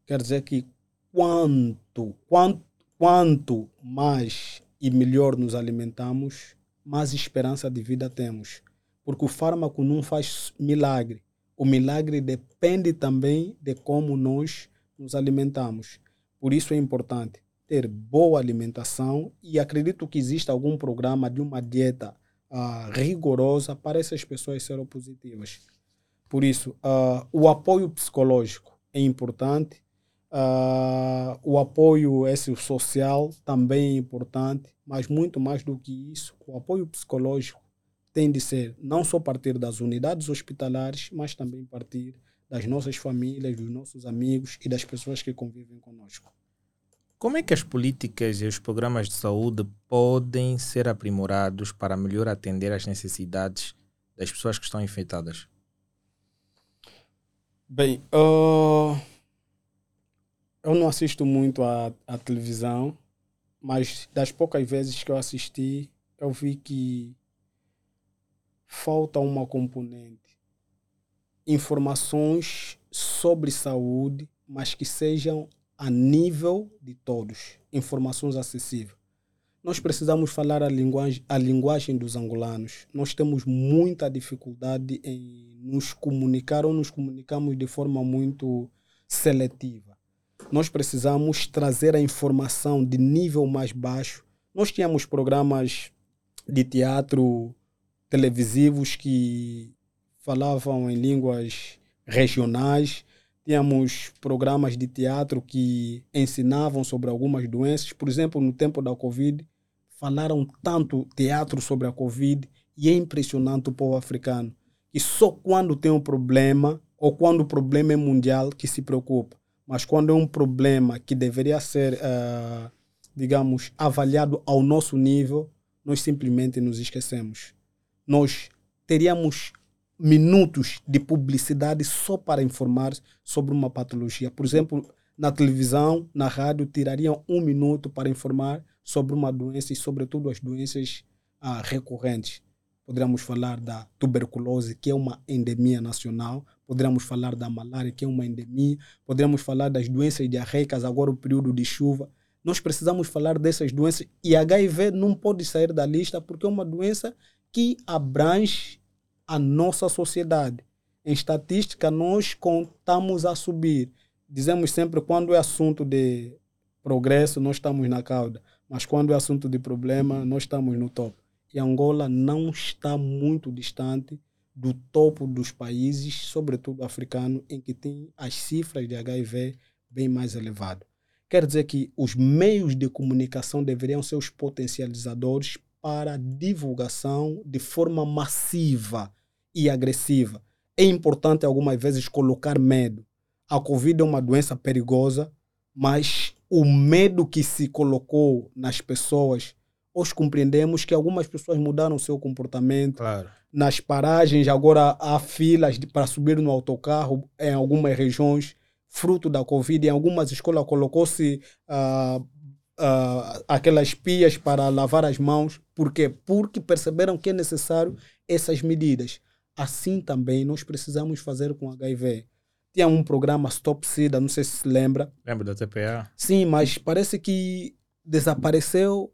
Quer dizer que quanto, quanto, quanto mais e melhor nos alimentamos, mais esperança de vida temos. Porque o fármaco não faz milagre. O milagre depende também de como nós nos alimentamos. Por isso é importante ter boa alimentação e acredito que exista algum programa de uma dieta uh, rigorosa para essas pessoas serem positivas. Por isso, uh, o apoio psicológico é importante, uh, o apoio esse social também é importante, mas muito mais do que isso, o apoio psicológico tem de ser não só partir das unidades hospitalares, mas também partir das nossas famílias, dos nossos amigos e das pessoas que convivem conosco. Como é que as políticas e os programas de saúde podem ser aprimorados para melhor atender às necessidades das pessoas que estão infectadas? Bem, uh, eu não assisto muito à, à televisão, mas das poucas vezes que eu assisti, eu vi que falta uma componente. Informações sobre saúde, mas que sejam a nível de todos, informações acessíveis. Nós precisamos falar a linguagem, a linguagem dos angolanos. Nós temos muita dificuldade em nos comunicar ou nos comunicamos de forma muito seletiva. Nós precisamos trazer a informação de nível mais baixo. Nós tínhamos programas de teatro televisivos que falavam em línguas regionais, Tínhamos programas de teatro que ensinavam sobre algumas doenças. Por exemplo, no tempo da Covid, falaram tanto teatro sobre a Covid e é impressionante o povo africano. E só quando tem um problema ou quando o problema é mundial que se preocupa. Mas quando é um problema que deveria ser, uh, digamos, avaliado ao nosso nível, nós simplesmente nos esquecemos. Nós teríamos minutos de publicidade só para informar sobre uma patologia. Por exemplo, na televisão, na rádio, tirariam um minuto para informar sobre uma doença e, sobretudo, as doenças ah, recorrentes. Poderíamos falar da tuberculose, que é uma endemia nacional. Poderíamos falar da malária, que é uma endemia. Poderíamos falar das doenças diarreicas, agora o período de chuva. Nós precisamos falar dessas doenças e HIV não pode sair da lista porque é uma doença que abrange a nossa sociedade. Em estatística, nós contamos a subir. Dizemos sempre quando é assunto de progresso, nós estamos na cauda. Mas quando é assunto de problema, nós estamos no topo. E Angola não está muito distante do topo dos países, sobretudo africano, em que tem as cifras de HIV bem mais elevadas. Quer dizer que os meios de comunicação deveriam ser os potencializadores para divulgação de forma massiva e agressiva. É importante algumas vezes colocar medo. A Covid é uma doença perigosa, mas o medo que se colocou nas pessoas hoje compreendemos que algumas pessoas mudaram o seu comportamento. Claro. Nas paragens, agora há filas para subir no autocarro em algumas regiões, fruto da Covid. Em algumas escolas colocou-se uh, uh, aquelas pias para lavar as mãos. Por quê? Porque perceberam que é necessário essas medidas. Assim também nós precisamos fazer com HIV. Tinha um programa Stop SIDA, não sei se se lembra. Lembra da TPA? Sim, mas parece que desapareceu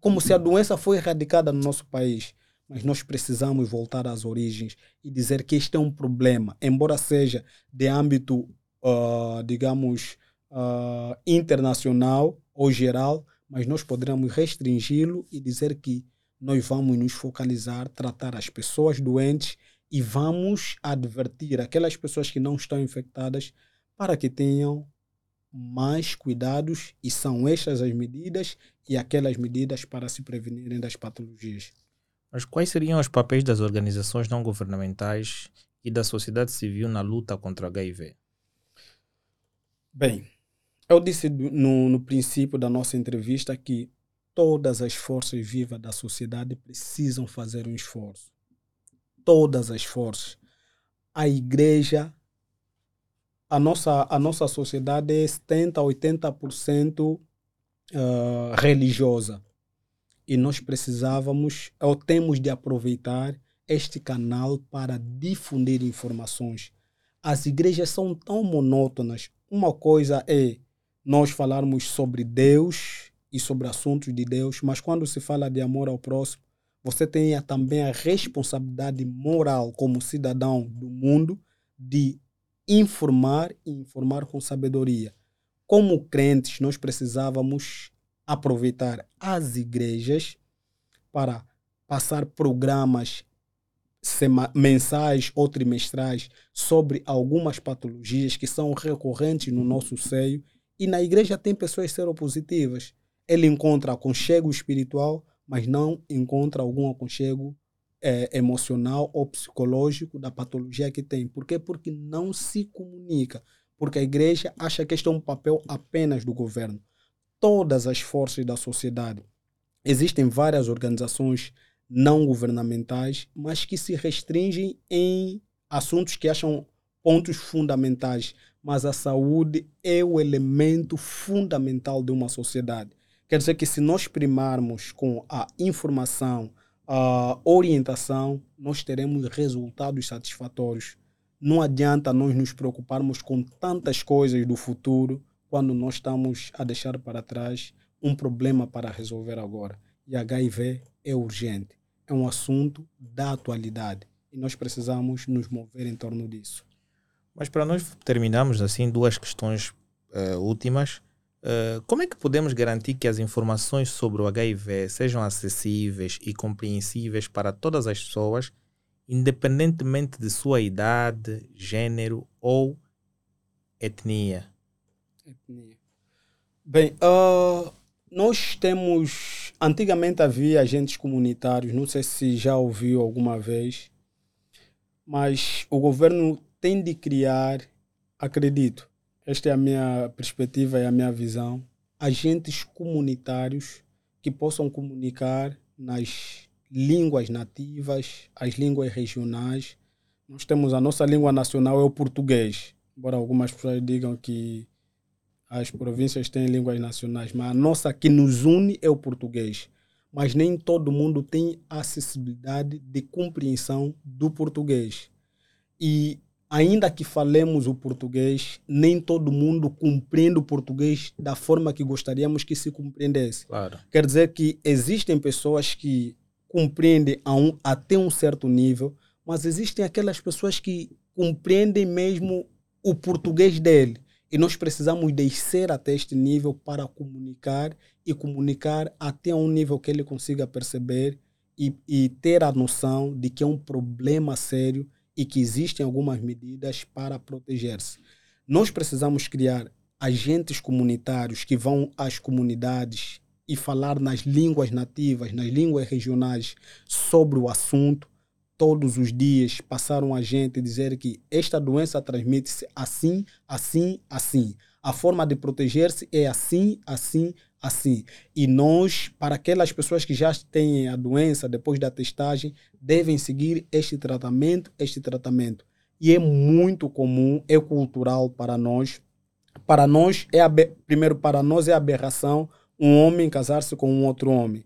como se a doença foi erradicada no nosso país. Mas nós precisamos voltar às origens e dizer que este é um problema, embora seja de âmbito, uh, digamos, uh, internacional ou geral, mas nós poderemos restringi-lo e dizer que nós vamos nos focalizar, tratar as pessoas doentes e vamos advertir aquelas pessoas que não estão infectadas para que tenham mais cuidados e são estas as medidas e aquelas medidas para se prevenirem das patologias. Mas quais seriam os papéis das organizações não governamentais e da sociedade civil na luta contra o HIV? Bem, eu disse no, no princípio da nossa entrevista que todas as forças vivas da sociedade precisam fazer um esforço. Todas as forças. A igreja a nossa, a nossa sociedade é 70%, 80% uh, religiosa. E nós precisávamos, ou temos de aproveitar este canal para difundir informações. As igrejas são tão monótonas. Uma coisa é nós falarmos sobre Deus e sobre assuntos de Deus, mas quando se fala de amor ao próximo, você tem também a responsabilidade moral como cidadão do mundo de informar e informar com sabedoria. Como crentes, nós precisávamos aproveitar as igrejas para passar programas mensais ou trimestrais sobre algumas patologias que são recorrentes no nosso seio e na igreja tem pessoas seropositivas. Ele encontra aconchego espiritual, mas não encontra algum aconchego é, emocional ou psicológico da patologia que tem. Por quê? Porque não se comunica. Porque a igreja acha que este é um papel apenas do governo. Todas as forças da sociedade. Existem várias organizações não governamentais, mas que se restringem em assuntos que acham pontos fundamentais. Mas a saúde é o elemento fundamental de uma sociedade. Quer dizer que se nós primarmos com a informação, a orientação, nós teremos resultados satisfatórios. Não adianta nós nos preocuparmos com tantas coisas do futuro quando nós estamos a deixar para trás um problema para resolver agora. E HIV é urgente, é um assunto da atualidade e nós precisamos nos mover em torno disso. Mas para nós terminarmos assim duas questões uh, últimas. Uh, como é que podemos garantir que as informações sobre o HIV sejam acessíveis e compreensíveis para todas as pessoas, independentemente de sua idade, gênero ou etnia? Etnia. Bem, uh, nós temos. Antigamente havia agentes comunitários, não sei se já ouviu alguma vez, mas o governo tem de criar, acredito, esta é a minha perspectiva e a minha visão. Agentes comunitários que possam comunicar nas línguas nativas, as línguas regionais. Nós temos a nossa língua nacional é o português, embora algumas pessoas digam que as províncias têm línguas nacionais, mas a nossa que nos une é o português. Mas nem todo mundo tem acessibilidade de compreensão do português. E ainda que falemos o português, nem todo mundo compreende o português da forma que gostaríamos que se compreendesse. Claro. Quer dizer que existem pessoas que compreendem a um, até um certo nível, mas existem aquelas pessoas que compreendem mesmo o português dele. E nós precisamos descer até este nível para comunicar e comunicar até um nível que ele consiga perceber e, e ter a noção de que é um problema sério e que existem algumas medidas para proteger-se. Nós precisamos criar agentes comunitários que vão às comunidades e falar nas línguas nativas, nas línguas regionais sobre o assunto. Todos os dias passar um agente dizer que esta doença transmite-se assim, assim, assim. A forma de proteger-se é assim, assim, assim. E nós, para aquelas pessoas que já têm a doença depois da testagem, devem seguir este tratamento, este tratamento. E é muito comum, é cultural para nós. Para nós, é primeiro, para nós é aberração um homem casar-se com um outro homem.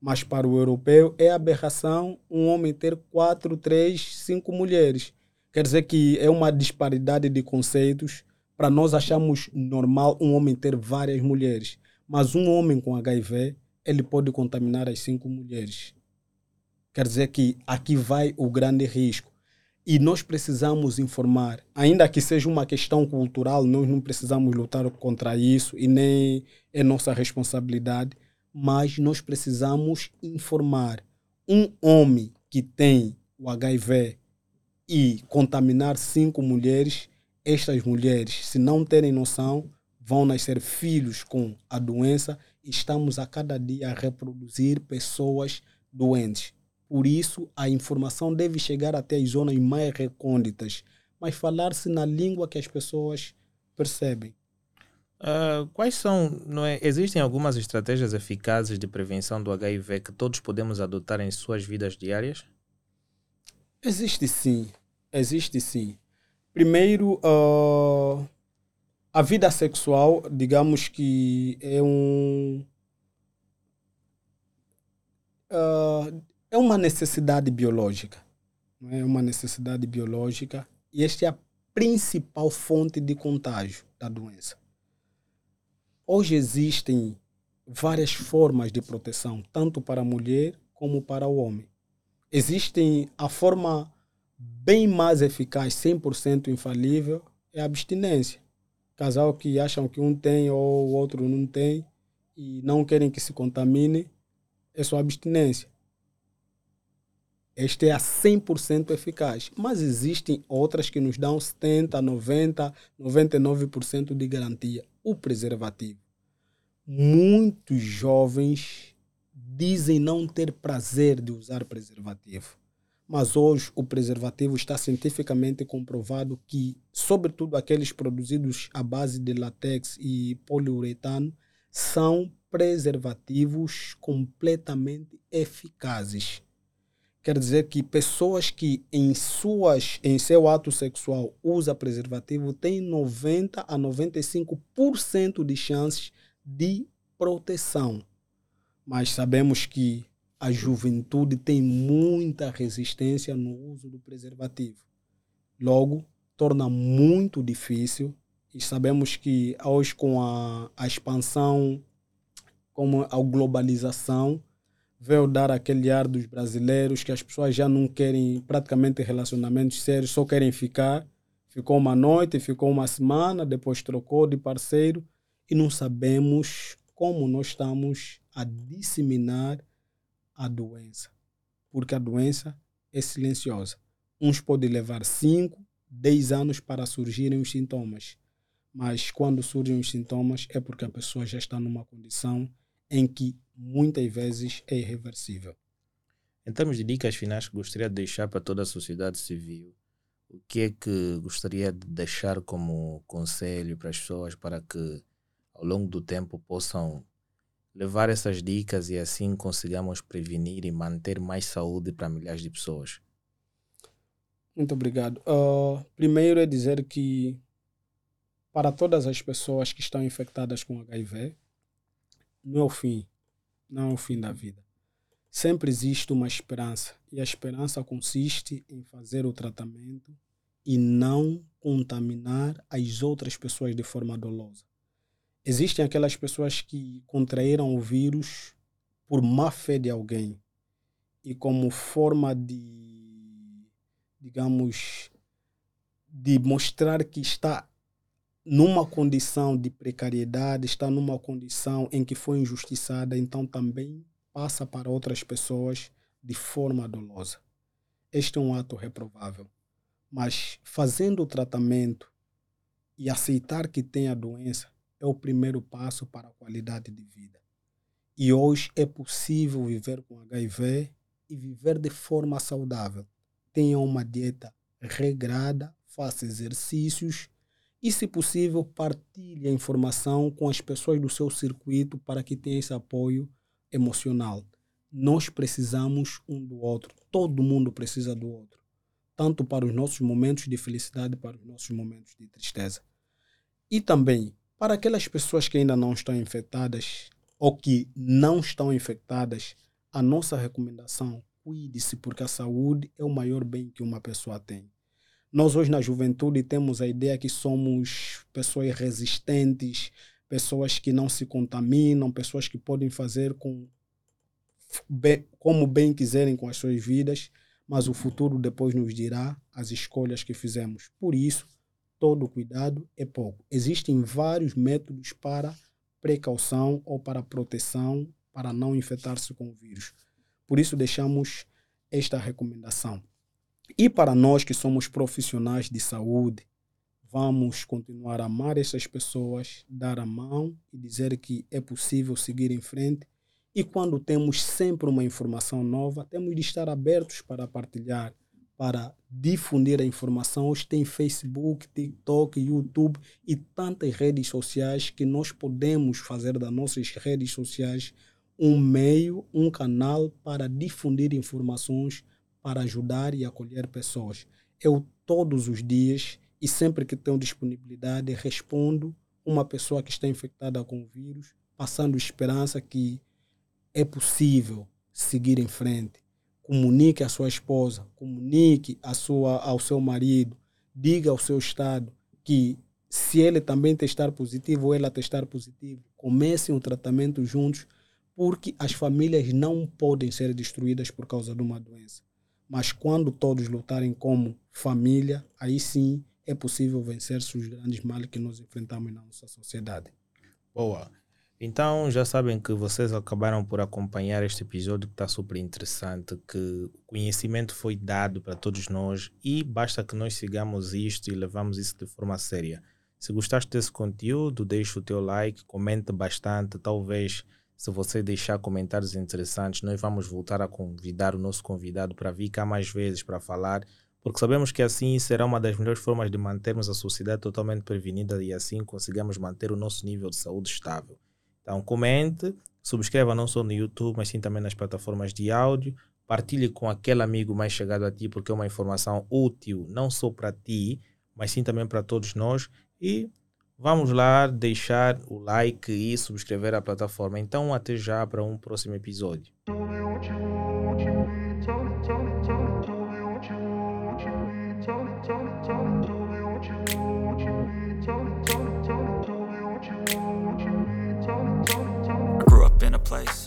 Mas para o europeu é aberração um homem ter quatro, três, cinco mulheres. Quer dizer que é uma disparidade de conceitos. Para nós achamos normal um homem ter várias mulheres. Mas um homem com HIV, ele pode contaminar as cinco mulheres. Quer dizer que aqui vai o grande risco. E nós precisamos informar, ainda que seja uma questão cultural, nós não precisamos lutar contra isso e nem é nossa responsabilidade, mas nós precisamos informar. Um homem que tem o HIV e contaminar cinco mulheres, estas mulheres, se não terem noção, vão nascer filhos com a doença e estamos a cada dia a reproduzir pessoas doentes. Por isso, a informação deve chegar até as zonas mais recônditas, mas falar-se na língua que as pessoas percebem. Uh, quais são, não é, existem algumas estratégias eficazes de prevenção do HIV que todos podemos adotar em suas vidas diárias? Existe sim, existe sim. Primeiro, uh, a vida sexual, digamos que é um. Uh, é uma necessidade biológica. É uma necessidade biológica e esta é a principal fonte de contágio da doença. Hoje existem várias formas de proteção, tanto para a mulher como para o homem. Existem a forma bem mais eficaz, 100% infalível, é a abstinência. Casal que acham que um tem ou o outro não tem e não querem que se contamine, é só abstinência. Esta é a 100% eficaz. Mas existem outras que nos dão 70, 90, 99% de garantia. O preservativo. Muitos jovens dizem não ter prazer de usar preservativo. Mas hoje o preservativo está cientificamente comprovado que, sobretudo aqueles produzidos à base de látex e poliuretano, são preservativos completamente eficazes Quer dizer que pessoas que em, suas, em seu ato sexual usa preservativo têm 90 a 95% de chances de proteção. Mas sabemos que a juventude tem muita resistência no uso do preservativo. Logo, torna muito difícil e sabemos que hoje com a, a expansão, como a globalização, veio dar aquele ar dos brasileiros que as pessoas já não querem praticamente relacionamentos sérios, só querem ficar. Ficou uma noite, ficou uma semana, depois trocou de parceiro e não sabemos como nós estamos a disseminar a doença. Porque a doença é silenciosa. Uns podem levar 5, 10 anos para surgirem os sintomas. Mas quando surgem os sintomas é porque a pessoa já está numa condição em que muitas vezes é irreversível. Em termos de dicas finais que gostaria de deixar para toda a sociedade civil, o que é que gostaria de deixar como conselho para as pessoas para que ao longo do tempo possam levar essas dicas e assim consigamos prevenir e manter mais saúde para milhares de pessoas? Muito obrigado. Uh, primeiro é dizer que para todas as pessoas que estão infectadas com HIV, não é o fim, não é o fim da vida. Sempre existe uma esperança e a esperança consiste em fazer o tratamento e não contaminar as outras pessoas de forma dolosa. Existem aquelas pessoas que contraíram o vírus por má fé de alguém e como forma de, digamos, de mostrar que está numa condição de precariedade, está numa condição em que foi injustiçada, então também passa para outras pessoas de forma dolosa. Este é um ato reprovável. Mas fazendo o tratamento e aceitar que tem a doença é o primeiro passo para a qualidade de vida. E hoje é possível viver com HIV e viver de forma saudável. Tenha uma dieta regrada, faça exercícios e, se possível, partilhe a informação com as pessoas do seu circuito para que tenha esse apoio emocional. Nós precisamos um do outro. Todo mundo precisa do outro. Tanto para os nossos momentos de felicidade, para os nossos momentos de tristeza. E também, para aquelas pessoas que ainda não estão infectadas ou que não estão infectadas, a nossa recomendação, cuide-se, porque a saúde é o maior bem que uma pessoa tem. Nós hoje na juventude temos a ideia que somos pessoas resistentes, pessoas que não se contaminam, pessoas que podem fazer com como bem quiserem com as suas vidas, mas o futuro depois nos dirá as escolhas que fizemos. Por isso, todo cuidado é pouco. Existem vários métodos para precaução ou para proteção para não infectar-se com o vírus. Por isso deixamos esta recomendação. E para nós que somos profissionais de saúde, vamos continuar a amar essas pessoas, dar a mão e dizer que é possível seguir em frente. E quando temos sempre uma informação nova, temos de estar abertos para partilhar, para difundir a informação. Hoje tem Facebook, TikTok, YouTube e tantas redes sociais que nós podemos fazer das nossas redes sociais um meio, um canal para difundir informações para ajudar e acolher pessoas. Eu, todos os dias e sempre que tenho disponibilidade, respondo uma pessoa que está infectada com o vírus, passando esperança que é possível seguir em frente. Comunique à sua esposa, comunique sua, ao seu marido, diga ao seu estado que se ele também testar positivo ou ela testar positivo, comecem o tratamento juntos, porque as famílias não podem ser destruídas por causa de uma doença. Mas quando todos lutarem como família, aí sim é possível vencer os grandes males que nós enfrentamos na nossa sociedade. Boa. Então já sabem que vocês acabaram por acompanhar este episódio que está super interessante, que o conhecimento foi dado para todos nós e basta que nós sigamos isto e levamos isso de forma séria. Se gostaste desse conteúdo, deixa o teu like, comente bastante, talvez se você deixar comentários interessantes, nós vamos voltar a convidar o nosso convidado para vir cá mais vezes para falar, porque sabemos que assim será uma das melhores formas de mantermos a sociedade totalmente prevenida e assim conseguimos manter o nosso nível de saúde estável. Então comente, subscreva não só no YouTube, mas sim também nas plataformas de áudio, partilhe com aquele amigo mais chegado a ti, porque é uma informação útil não só para ti, mas sim também para todos nós e Vamos lá deixar o like e subscrever a plataforma. Então, até já para um próximo episódio. Place